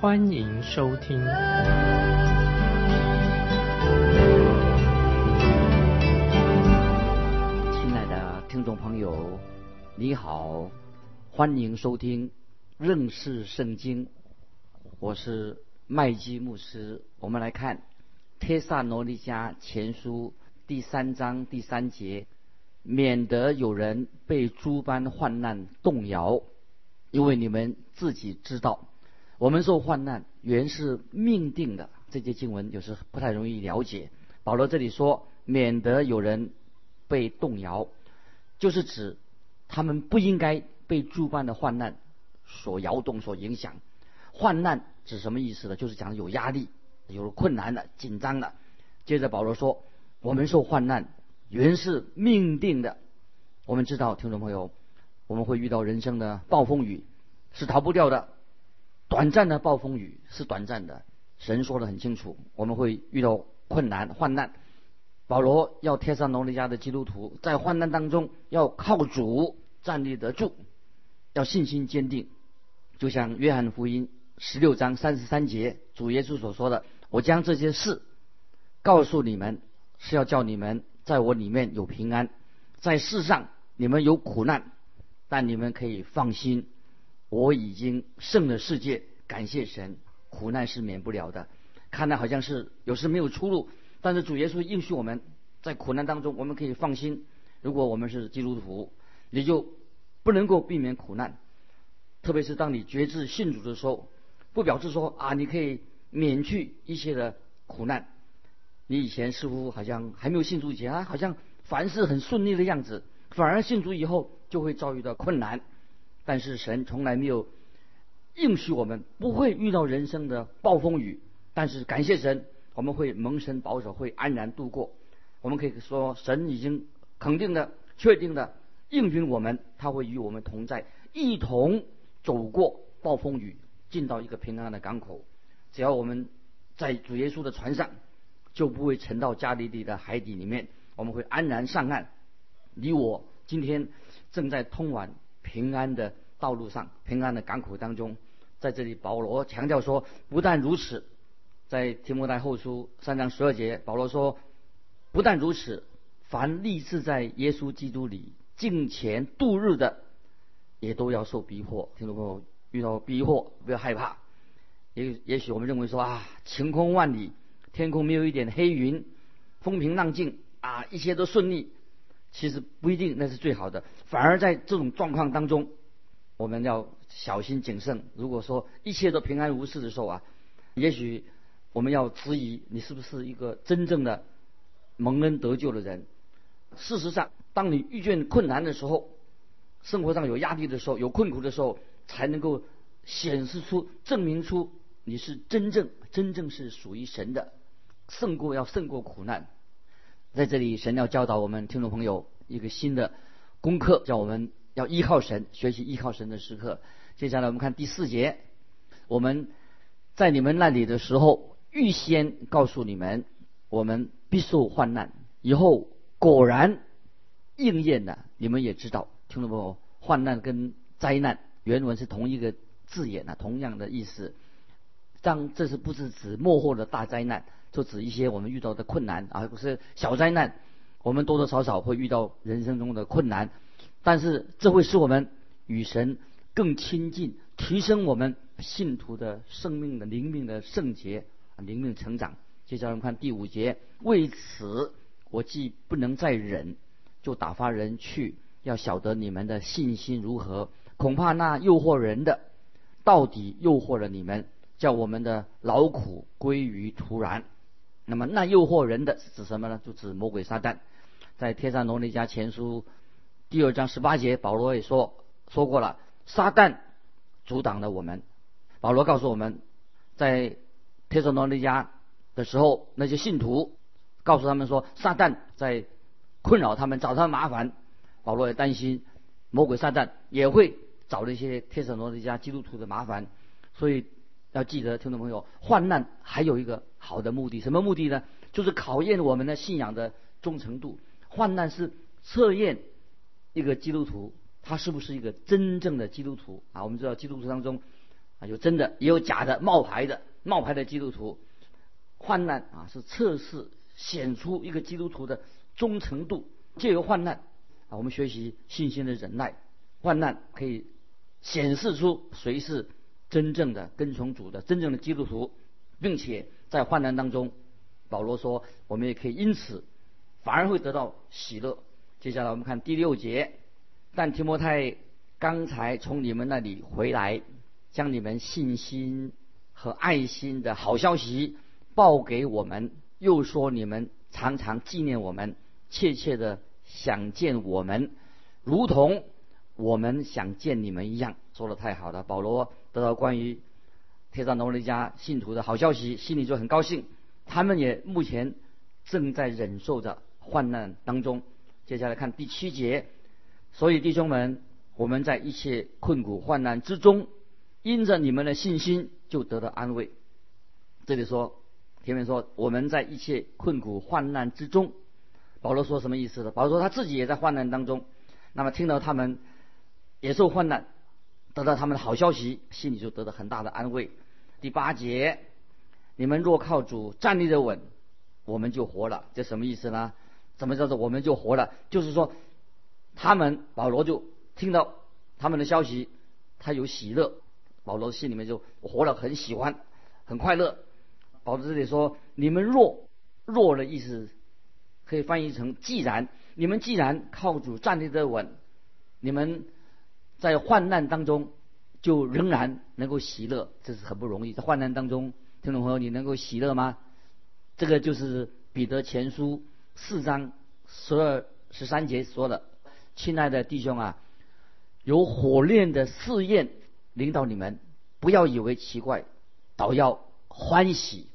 欢迎收听。亲爱的听众朋友，你好，欢迎收听认识圣经。我是麦基牧师。我们来看《帖萨罗尼迦前书》第三章第三节，免得有人被诸般患难动摇，因为你们自己知道，我们受患难原是命定的。这节经文有时不太容易了解。保罗这里说，免得有人被动摇，就是指他们不应该被诸般的患难所摇动、所影响。患难指什么意思呢？就是讲有压力、有困难的、紧张的。接着保罗说：“我们受患难原是命定的。”我们知道，听众朋友，我们会遇到人生的暴风雨，是逃不掉的。短暂的暴风雨是短暂的，神说的很清楚，我们会遇到困难、患难。保罗要贴上罗尼家的基督徒，在患难当中要靠主站立得住，要信心坚定，就像约翰福音。十六章三十三节，主耶稣所说的：“我将这些事告诉你们，是要叫你们在我里面有平安。在世上你们有苦难，但你们可以放心，我已经胜了世界。感谢神，苦难是免不了的。看来好像是有时没有出路，但是主耶稣应许我们在苦难当中，我们可以放心。如果我们是基督徒，你就不能够避免苦难，特别是当你决志信主的时候。”不表示说啊，你可以免去一些的苦难。你以前似乎好像还没有信主以前啊，好像凡事很顺利的样子，反而信主以后就会遭遇到困难。但是神从来没有应许我们不会遇到人生的暴风雨，但是感谢神，我们会蒙神保守，会安然度过。我们可以说，神已经肯定的、确定的应允我们，他会与我们同在，一同走过暴风雨。进到一个平安的港口，只要我们在主耶稣的船上，就不会沉到加利利的海底里面，我们会安然上岸。你我今天正在通往平安的道路上，平安的港口当中。在这里，保罗强调说，不但如此，在提摩太后书三章十二节，保罗说，不但如此，凡立志在耶稣基督里敬虔度日的，也都要受逼迫。听众朋友。遇到逼迫，不要害怕。也也许我们认为说啊，晴空万里，天空没有一点黑云，风平浪静啊，一切都顺利。其实不一定那是最好的，反而在这种状况当中，我们要小心谨慎。如果说一切都平安无事的时候啊，也许我们要质疑你是不是一个真正的蒙恩得救的人。事实上，当你遇见困难的时候，生活上有压力的时候，有困苦的时候。才能够显示出、证明出你是真正、真正是属于神的，胜过要胜过苦难。在这里，神要教导我们听众朋友一个新的功课，叫我们要依靠神，学习依靠神的时刻。接下来我们看第四节，我们在你们那里的时候，预先告诉你们，我们必受患难，以后果然应验了。你们也知道，听众朋友，患难跟灾难。原文是同一个字眼啊，同样的意思。当这是不是指幕后的大灾难，就指一些我们遇到的困难而不是小灾难。我们多多少少会遇到人生中的困难，但是这会使我们与神更亲近，提升我们信徒的生命的灵命的圣洁、灵命成长。接下来我们看第五节，为此我既不能再忍，就打发人去，要晓得你们的信心如何。恐怕那诱惑人的，到底诱惑了你们，叫我们的劳苦归于徒然。那么那诱惑人的是指什么呢？就指魔鬼撒旦。在《天上罗尼迦前书》第二章十八节，保罗也说说过了，撒旦阻挡了我们。保罗告诉我们，在帖撒罗尼迦的时候，那些信徒告诉他们说，撒旦在困扰他们，找他们麻烦。保罗也担心魔鬼撒旦也会找那些帖撒罗尼迦基督徒的麻烦，所以要记得，听众朋友，患难还有一个好的目的，什么目的呢？就是考验我们的信仰的忠诚度。患难是测验一个基督徒他是不是一个真正的基督徒啊？我们知道基督徒当中啊有真的也有假的冒牌的冒牌的基督徒。患难啊是测试显出一个基督徒的忠诚度。借由患难啊，我们学习信心的忍耐。患难可以显示出谁是真正的跟从主的真正的基督徒，并且在患难当中。保罗说：“我们也可以因此反而会得到喜乐。”接下来我们看第六节。但提摩太刚才从你们那里回来，将你们信心和爱心的好消息报给我们，又说你们常常纪念我们，切切的想见我们，如同我们想见你们一样。说的太好了，保罗得到关于帖撒罗尼迦信徒的好消息，心里就很高兴。他们也目前正在忍受着患难当中。接下来看第七节，所以弟兄们，我们在一切困苦患难之中，因着你们的信心，就得到安慰。这里说，前面说我们在一切困苦患难之中，保罗说什么意思呢？保罗说他自己也在患难当中，那么听到他们也受患难，得到他们的好消息，心里就得到很大的安慰。第八节。你们若靠主站立的稳，我们就活了。这什么意思呢？怎么叫做我们就活了？就是说，他们保罗就听到他们的消息，他有喜乐。保罗心里面就活了，很喜欢，很快乐。保罗这里说：“你们若若的意思，可以翻译成既然你们既然靠主站立的稳，你们在患难当中就仍然能够喜乐，这是很不容易，在患难当中。”听众朋友，你能够喜乐吗？这个就是彼得前书四章十二十三节说的：“亲爱的弟兄啊，有火炼的试验领导你们，不要以为奇怪，倒要欢喜，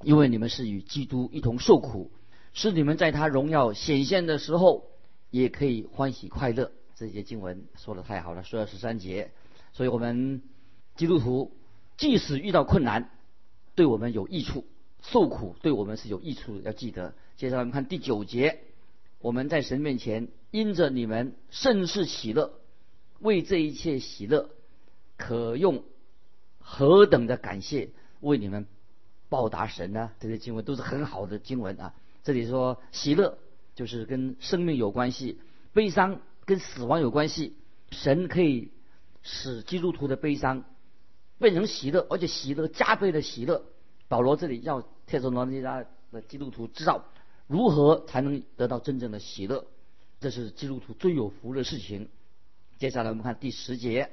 因为你们是与基督一同受苦，是你们在他荣耀显现的时候也可以欢喜快乐。”这些经文说的太好了，说二十三节。所以我们基督徒即使遇到困难，对我们有益处，受苦对我们是有益处的，要记得。接下来我们看第九节，我们在神面前因着你们甚是喜乐，为这一切喜乐，可用何等的感谢为你们报答神呢？这些经文都是很好的经文啊。这里说喜乐就是跟生命有关系，悲伤跟死亡有关系。神可以使基督徒的悲伤。变成喜乐，而且喜乐加倍的喜乐。保罗这里要帖撒罗尼迦的基督徒知道如何才能得到真正的喜乐，这是基督徒最有福的事情。接下来我们看第十节，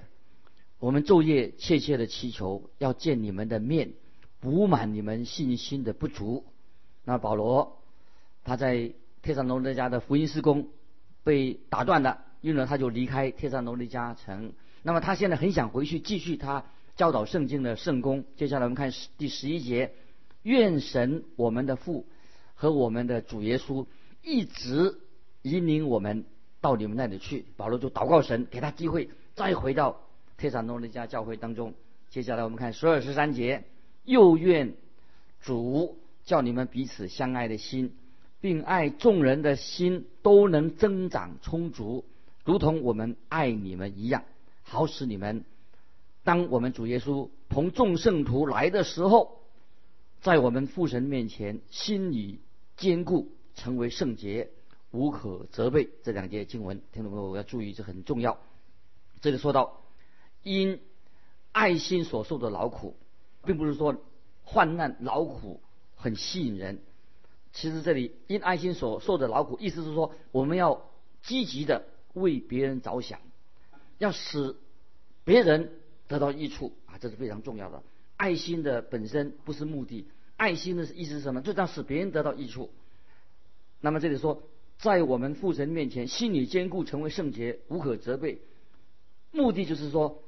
我们昼夜切切的祈求，要见你们的面，补满你们信心的不足。那保罗他在帖撒罗尼迦的福音施工被打断了，因为他就离开帖撒罗尼加城。那么他现在很想回去继续他。教导圣经的圣功。接下来我们看第十一节：愿神我们的父和我们的主耶稣一直引领我们到你们那里去。保罗就祷告神，给他机会再回到特撒诺尼加教会当中。接下来我们看十二十三节：又愿主叫你们彼此相爱的心，并爱众人的心都能增长充足，如同我们爱你们一样，好使你们。当我们主耶稣同众圣徒来的时候，在我们父神面前，心里坚固，成为圣洁，无可责备。这两节经文，听众朋友要注意，这很重要。这里说到因爱心所受的劳苦，并不是说患难劳苦很吸引人。其实这里因爱心所受的劳苦，意思是说我们要积极的为别人着想，要使别人。得到益处啊，这是非常重要的。爱心的本身不是目的，爱心的意思是什么？就让使别人得到益处。那么这里说，在我们父神面前，心里坚固，成为圣洁，无可责备。目的就是说，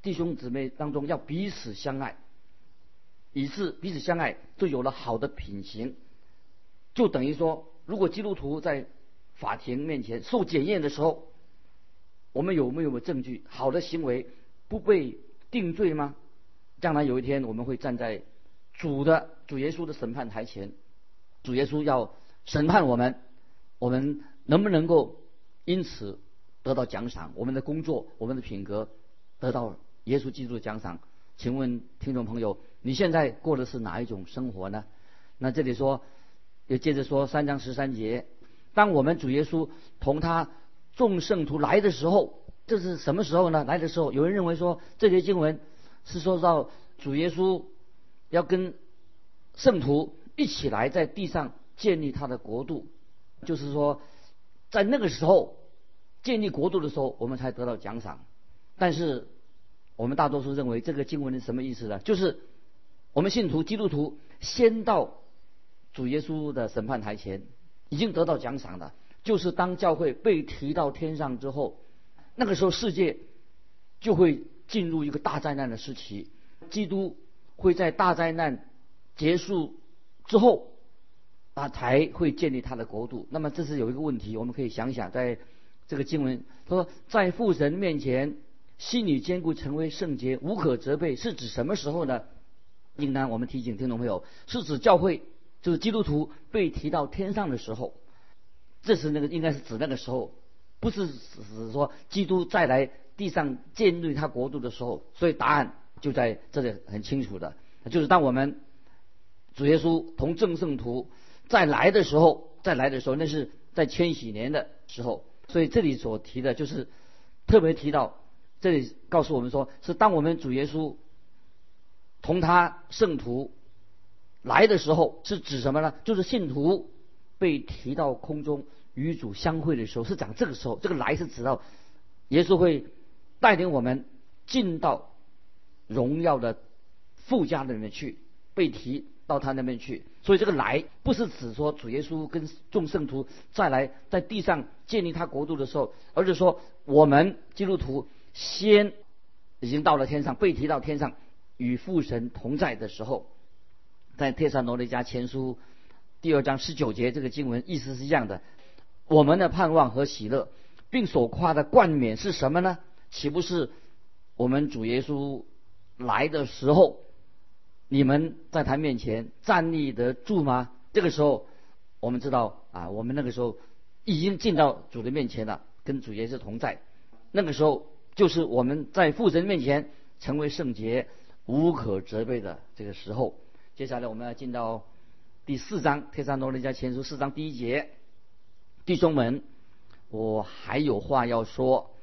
弟兄姊妹当中要彼此相爱，以致彼此相爱，就有了好的品行。就等于说，如果基督徒在法庭面前受检验的时候，我们有没有证据？好的行为不被定罪吗？将来有一天，我们会站在主的主耶稣的审判台前，主耶稣要审判我们，我们能不能够因此得到奖赏？我们的工作，我们的品格得到耶稣基督的奖赏？请问听众朋友，你现在过的是哪一种生活呢？那这里说，又接着说三章十三节，当我们主耶稣同他众圣徒来的时候，这是什么时候呢？来的时候，有人认为说这节经文。是说到主耶稣要跟圣徒一起来在地上建立他的国度，就是说在那个时候建立国度的时候，我们才得到奖赏。但是我们大多数认为这个经文是什么意思呢？就是我们信徒基督徒先到主耶稣的审判台前，已经得到奖赏了。就是当教会被提到天上之后，那个时候世界就会。进入一个大灾难的时期，基督会在大灾难结束之后，啊，才会建立他的国度。那么这是有一个问题，我们可以想想，在这个经文他说，在父神面前，心里坚固，成为圣洁，无可责备，是指什么时候呢？应当我们提醒听众朋友，是指教会，就是基督徒被提到天上的时候，这是那个应该是指那个时候，不是指说基督再来。地上建立他国度的时候，所以答案就在这里很清楚的，就是当我们主耶稣同正圣徒再来的时候，再来的时候，那是在千禧年的时候。所以这里所提的就是特别提到，这里告诉我们说，是当我们主耶稣同他圣徒来的时候，是指什么呢？就是信徒被提到空中与主相会的时候，是讲这个时候，这个来是指到耶稣会。带领我们进到荣耀的富家里面去，被提到他那边去。所以这个来不是指说主耶稣跟众圣徒再来在地上建立他国度的时候，而是说我们基督徒先已经到了天上，被提到天上与父神同在的时候，在帖撒罗尼迦前书第二章十九节这个经文意思是这样的：我们的盼望和喜乐，并所夸的冠冕是什么呢？岂不是我们主耶稣来的时候，你们在他面前站立得住吗？这个时候，我们知道啊，我们那个时候已经进到主的面前了，跟主耶稣同在。那个时候，就是我们在父神面前成为圣洁、无可责备的这个时候。接下来，我们要进到第四章《天山罗尼迦前书》四章第一节，弟兄们，我还有话要说。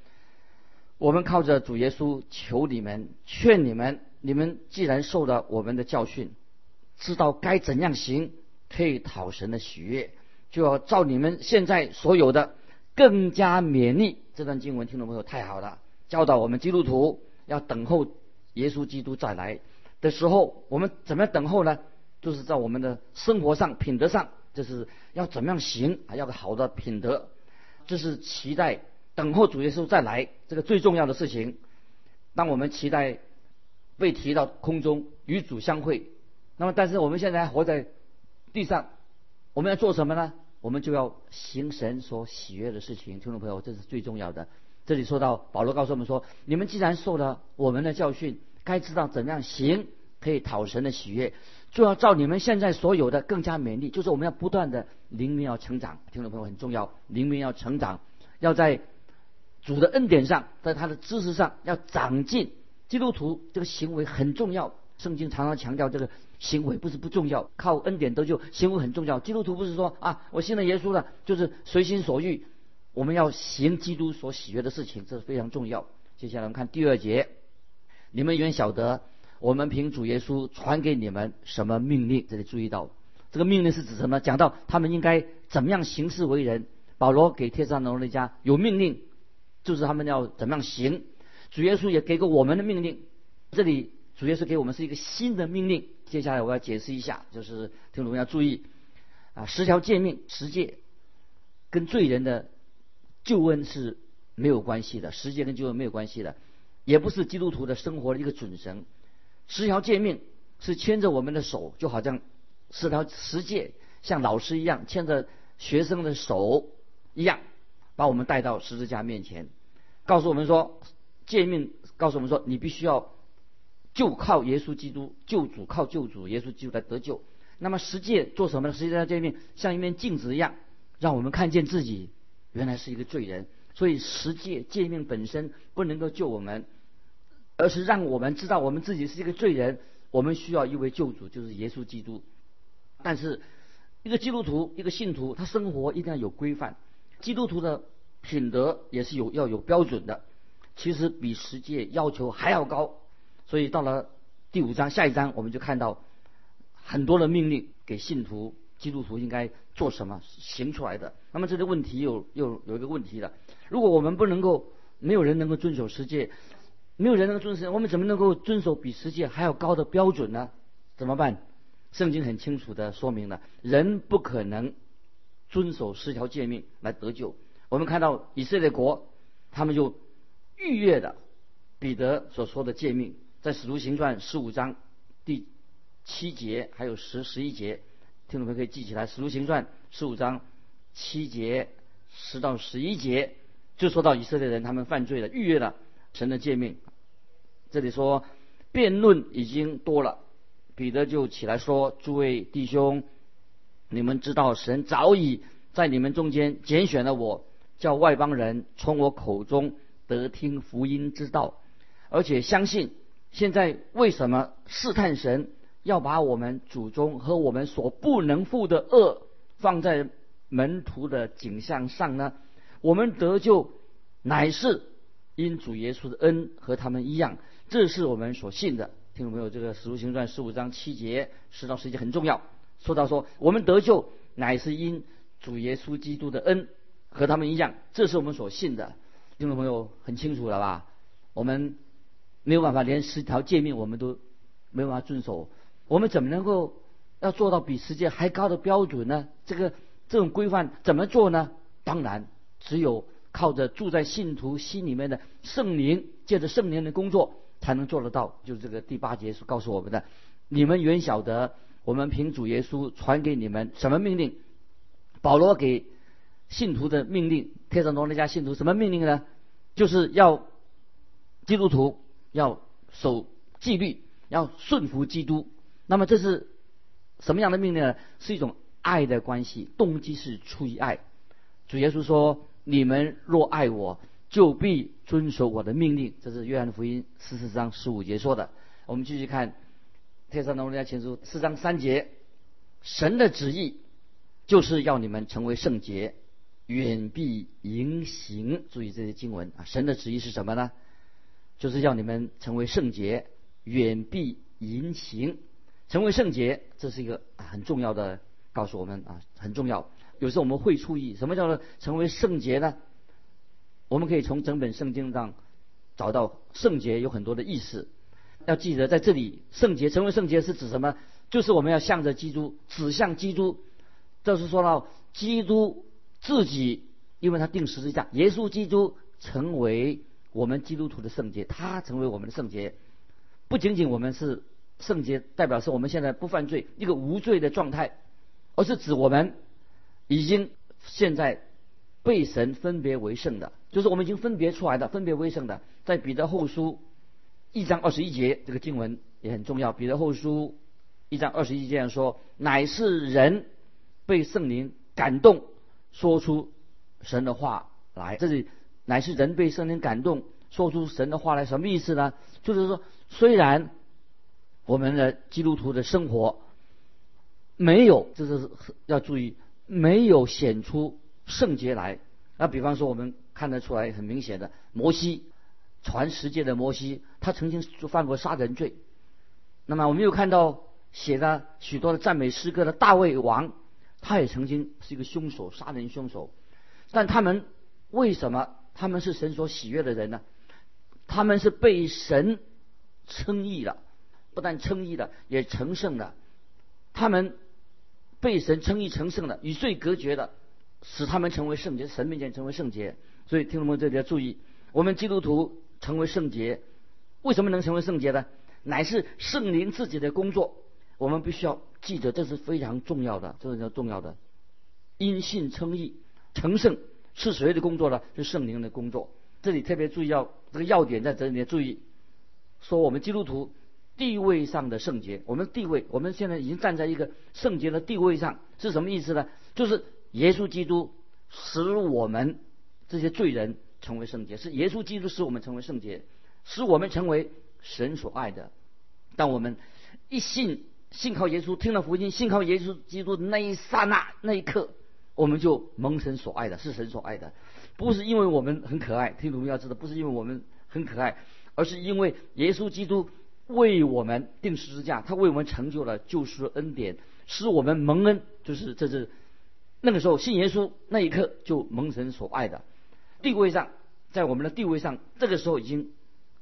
我们靠着主耶稣求你们，劝你们：你们既然受了我们的教训，知道该怎样行，可以讨神的喜悦，就要照你们现在所有的更加勉励。这段经文听众朋友太好了，教导我们基督徒要等候耶稣基督再来的时候，我们怎么样等候呢？就是在我们的生活上、品德上，就是要怎么样行，还要个好的品德，这是期待。等候主耶稣再来，这个最重要的事情。当我们期待被提到空中与主相会，那么但是我们现在还活在地上，我们要做什么呢？我们就要行神所喜悦的事情。听众朋友，这是最重要的。这里说到保罗告诉我们说：你们既然受了我们的教训，该知道怎样行，可以讨神的喜悦，就要照你们现在所有的更加勉励。就是我们要不断的灵命要成长。听众朋友很重要，灵命要成长，要在。主的恩典上，在他的知识上要长进。基督徒这个行为很重要，圣经常常强调这个行为不是不重要，靠恩典得救，行为很重要。基督徒不是说啊，我信了耶稣了，就是随心所欲。我们要行基督所喜悦的事情，这是非常重要。接下来我们看第二节，你们原晓得我们凭主耶稣传给你们什么命令？这里注意到这个命令是指什么？讲到他们应该怎么样行事为人。保罗给帖撒罗尼迦有命令。就是他们要怎么样行，主耶稣也给过我们的命令。这里主耶稣给我们是一个新的命令。接下来我要解释一下，就是听众们要注意啊，十条诫命、十诫跟罪人的救恩是没有关系的，十诫跟救恩没有关系的，也不是基督徒的生活的一个准绳。十条诫命是牵着我们的手，就好像是条十诫，像老师一样牵着学生的手一样，把我们带到十字架面前，告诉我们说，诫命告诉我们说，你必须要就靠耶稣基督救主，靠救主耶稣基督来得救。那么十诫做什么呢？十诫诫命像一面镜子一样，让我们看见自己原来是一个罪人。所以十诫诫命本身不能够救我们，而是让我们知道我们自己是一个罪人，我们需要一位救主，就是耶稣基督。但是一个基督徒，一个信徒，他生活一定要有规范。基督徒的品德也是有要有标准的，其实比十诫要求还要高。所以到了第五章下一章，我们就看到很多的命令给信徒。基督徒应该做什么行出来的？那么这个问题又又有一个问题了。如果我们不能够，没有人能够遵守十诫，没有人能遵守，我们怎么能够遵守比世界还要高的标准呢？怎么办？圣经很清楚的说明了，人不可能遵守十条诫命来得救。我们看到以色列国，他们就逾越了彼得所说的诫命，在使徒行传十五章第七节还有十十一节。听众朋友可以记起来，《使徒行传》十五章七节十到十一节，就说到以色列人他们犯罪了，逾越了神的诫命。这里说辩论已经多了，彼得就起来说：“诸位弟兄，你们知道神早已在你们中间拣选了我，叫外邦人从我口中得听福音之道，而且相信。现在为什么试探神？”要把我们祖宗和我们所不能负的恶放在门徒的景象上呢？我们得救乃是因主耶稣的恩和他们一样，这是我们所信的。听众朋友？这个《使徒行传》十五章七节十到十节很重要。说到说我们得救乃是因主耶稣基督的恩和他们一样，这是我们所信的。听众朋友很清楚了吧？我们没有办法连十条诫命我们都没办法遵守。我们怎么能够要做到比世界还高的标准呢？这个这种规范怎么做呢？当然，只有靠着住在信徒心里面的圣灵，借着圣灵的工作才能做得到。就是这个第八节所告诉我们的：你们原晓得，我们凭主耶稣传给你们什么命令？保罗给信徒的命令，天上罗那家信徒什么命令呢？就是要基督徒要守纪律，要顺服基督。那么这是什么样的命令呢？是一种爱的关系，动机是出于爱。主耶稣说：“你们若爱我，就必遵守我的命令。”这是约翰福音十四章十五节说的。我们继续看《特撒罗尼迦前书》四章三节：“神的旨意就是要你们成为圣洁，远避淫行。”注意这些经文啊！神的旨意是什么呢？就是要你们成为圣洁，远避淫行。成为圣洁，这是一个很重要的告诉我们啊，很重要。有时候我们会注意什么叫做成为圣洁呢？我们可以从整本圣经上找到圣洁有很多的意思。要记得在这里，圣洁成为圣洁是指什么？就是我们要向着基督，指向基督。这是说到基督自己，因为他定十字架，耶稣基督成为我们基督徒的圣洁，他成为我们的圣洁，不仅仅我们是。圣洁代表是我们现在不犯罪，一个无罪的状态，而是指我们已经现在被神分别为圣的，就是我们已经分别出来的，分别为圣的。在彼得后书一章二十一节，这个经文也很重要。彼得后书一章二十一节说：“乃是人被圣灵感动，说出神的话来。”这里乃是人被圣灵感动，说出神的话来，什么意思呢？就是说，虽然。我们的基督徒的生活没有，这是要注意，没有显出圣洁来。那比方说，我们看得出来很明显的，摩西传十诫的摩西，他曾经犯过杀人罪。那么我们又看到写的许多的赞美诗歌的大卫王，他也曾经是一个凶手，杀人凶手。但他们为什么他们是神所喜悦的人呢？他们是被神称义了。不但称义了，也成圣了。他们被神称义成圣的，与罪隔绝的，使他们成为圣洁，神面前成为圣洁。所以听众们这里要注意，我们基督徒成为圣洁，为什么能成为圣洁呢？乃是圣灵自己的工作。我们必须要记得，这是非常重要的，这是叫重要的。因信称义，成圣是谁的工作呢？是圣灵的工作。这里特别注意要这个要点在这里面注意，说我们基督徒地位上的圣洁，我们地位，我们现在已经站在一个圣洁的地位上，是什么意思呢？就是耶稣基督使我们这些罪人成为圣洁，是耶稣基督使我们成为圣洁，使我们成为神所爱的。当我们一信信靠耶稣，听了福音，信靠耶稣基督的那一刹那、那一刻，我们就蒙神所爱的，是神所爱的。不是因为我们很可爱，听众们要知道，不是因为我们很可爱，而是因为耶稣基督为我们定十字架，他为我们成就了救赎恩典，使我们蒙恩，就是这是那个时候信耶稣那一刻就蒙神所爱的地位上，在我们的地位上，这个时候已经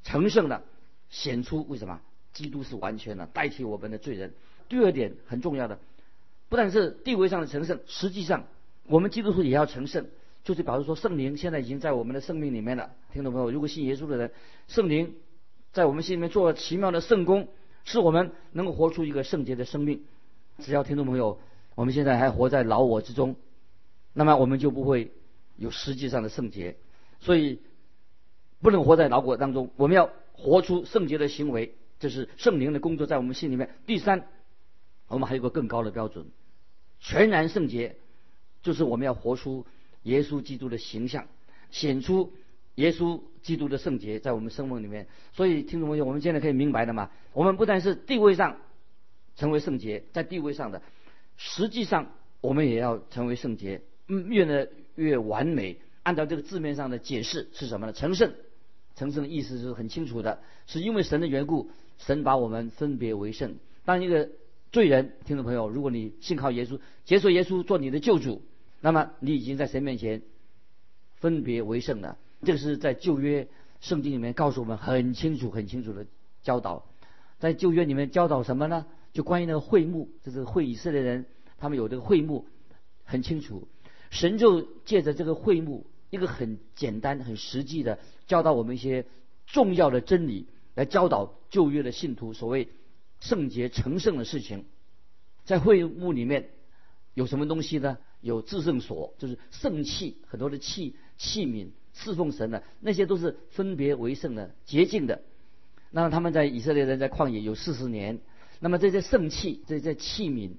成圣了，显出为什么基督是完全的，代替我们的罪人。第二点很重要的，不但是地位上的成圣，实际上我们基督徒也要成圣。就是表示说，圣灵现在已经在我们的生命里面了。听懂没有？如果信耶稣的人，圣灵在我们心里面做了奇妙的圣功，使我们能够活出一个圣洁的生命。只要听众朋友，我们现在还活在老我之中，那么我们就不会有实际上的圣洁。所以不能活在老我当中，我们要活出圣洁的行为，这是圣灵的工作在我们心里面。第三，我们还有个更高的标准，全然圣洁，就是我们要活出。耶稣基督的形象显出耶稣基督的圣洁在我们生命里面，所以听众朋友，我们现在可以明白的嘛？我们不但是地位上成为圣洁，在地位上的，实际上我们也要成为圣洁，嗯，越来越完美。按照这个字面上的解释是什么呢？成圣，成圣的意思是很清楚的，是因为神的缘故，神把我们分别为圣。当一个罪人，听众朋友，如果你信靠耶稣，接受耶稣做你的救主。那么你已经在神面前分别为圣了。这个是在旧约圣经里面告诉我们很清楚、很清楚的教导。在旧约里面教导什么呢？就关于那个会幕，就是会以色列人他们有这个会幕，很清楚。神就借着这个会幕，一个很简单、很实际的教导我们一些重要的真理，来教导旧约的信徒所谓圣洁成圣的事情。在会幕里面有什么东西呢？有至圣所，就是圣器，很多的器器皿侍奉神的，那些都是分别为圣的、洁净的。那么他们在以色列人在旷野有四十年，那么这些圣器、这些器皿，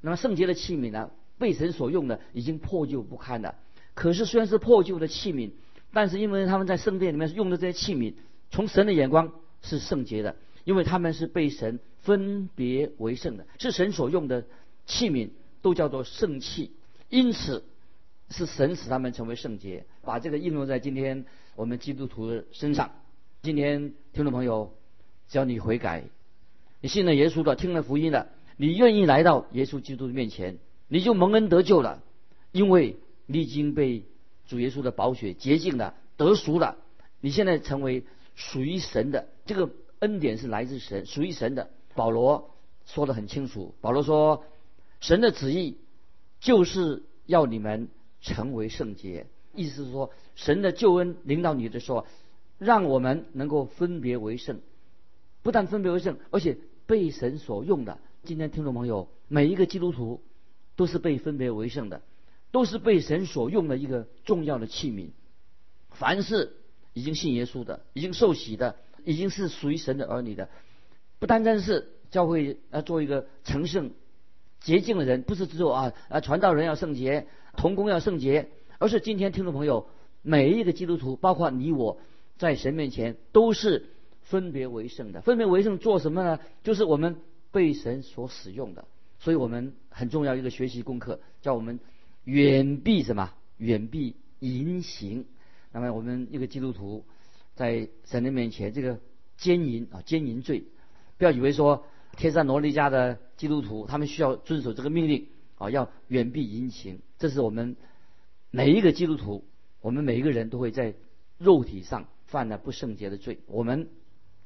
那么圣洁的器皿呢，被神所用的已经破旧不堪了。可是虽然是破旧的器皿，但是因为他们在圣殿里面用的这些器皿，从神的眼光是圣洁的，因为他们是被神分别为圣的，是神所用的器皿，都叫做圣器。因此，是神使他们成为圣洁，把这个应用在今天我们基督徒的身上。今天听众朋友，只要你悔改，你信了耶稣的，听了福音了，你愿意来到耶稣基督的面前，你就蒙恩得救了，因为你已经被主耶稣的宝血洁净了，得赎了。你现在成为属于神的，这个恩典是来自神，属于神的。保罗说的很清楚，保罗说，神的旨意。就是要你们成为圣洁，意思是说，神的救恩领导你的时候，让我们能够分别为圣，不但分别为圣，而且被神所用的。今天听众朋友，每一个基督徒都是被分别为圣的，都是被神所用的一个重要的器皿。凡是已经信耶稣的，已经受洗的，已经是属于神的儿女的，不单单是教会要做一个成圣。洁净的人不是只有啊啊传道人要圣洁，童工要圣洁，而是今天听众朋友每一个基督徒，包括你我，在神面前都是分别为圣的。分别为圣做什么呢？就是我们被神所使用的。所以我们很重要一个学习功课，叫我们远避什么？远避淫行。那么我们一个基督徒在神的面前，这个奸淫啊奸淫罪，不要以为说。天山罗尼家的基督徒，他们需要遵守这个命令啊，要远避淫行。这是我们每一个基督徒，我们每一个人都会在肉体上犯了不圣洁的罪。我们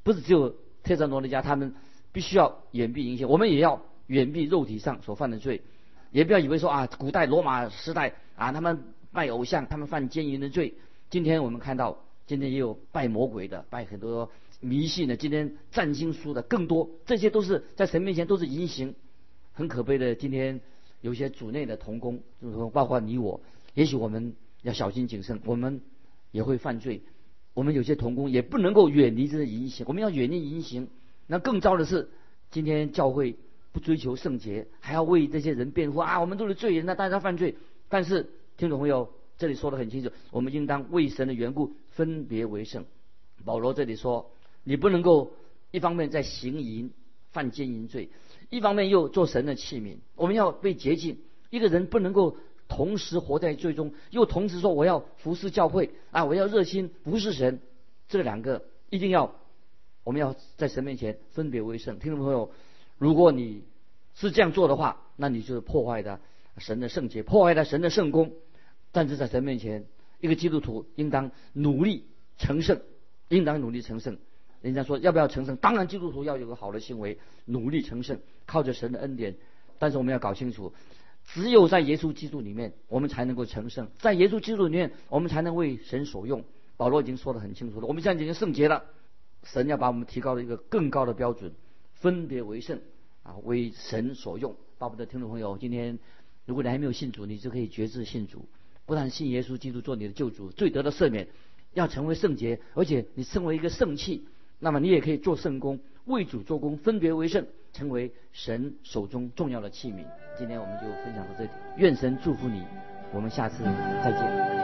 不是只有天山罗尼家，他们必须要远避淫情，我们也要远避肉体上所犯的罪。也不要以为说啊，古代罗马时代啊，他们拜偶像，他们犯奸淫的罪。今天我们看到。今天也有拜魔鬼的，拜很多迷信的，今天占星术的更多，这些都是在神面前都是淫行。很可悲的，今天有些主内的童工，就是说包括你我，也许我们要小心谨慎，我们也会犯罪。我们有些童工也不能够远离这些淫行，我们要远离淫行。那更糟的是，今天教会不追求圣洁，还要为这些人辩护啊！我们都是罪人，那大家犯罪。但是听众朋友，这里说的很清楚，我们应当为神的缘故分别为圣。保罗这里说，你不能够一方面在行淫犯奸淫罪，一方面又做神的器皿。我们要被洁净。一个人不能够同时活在最终，又同时说我要服侍教会啊，我要热心服侍神。这两个一定要，我们要在神面前分别为圣。听众朋友，如果你是这样做的话，那你就是破坏的神的圣洁，破坏了神的圣功。但是在神面前，一个基督徒应当努力成圣，应当努力成圣。人家说要不要成圣？当然，基督徒要有个好的行为，努力成圣，靠着神的恩典。但是我们要搞清楚，只有在耶稣基督里面，我们才能够成圣。在耶稣基督里面，我们才能为神所用。保罗已经说得很清楚了，我们现在已经圣洁了，神要把我们提高了一个更高的标准，分别为圣啊，为神所用。巴不得听众朋友，今天如果你还没有信主，你就可以决志信主。不但信耶稣基督做你的救主，罪得的赦免，要成为圣洁，而且你成为一个圣器，那么你也可以做圣功，为主做工，分别为圣，成为神手中重要的器皿。今天我们就分享到这里，愿神祝福你，我们下次再见。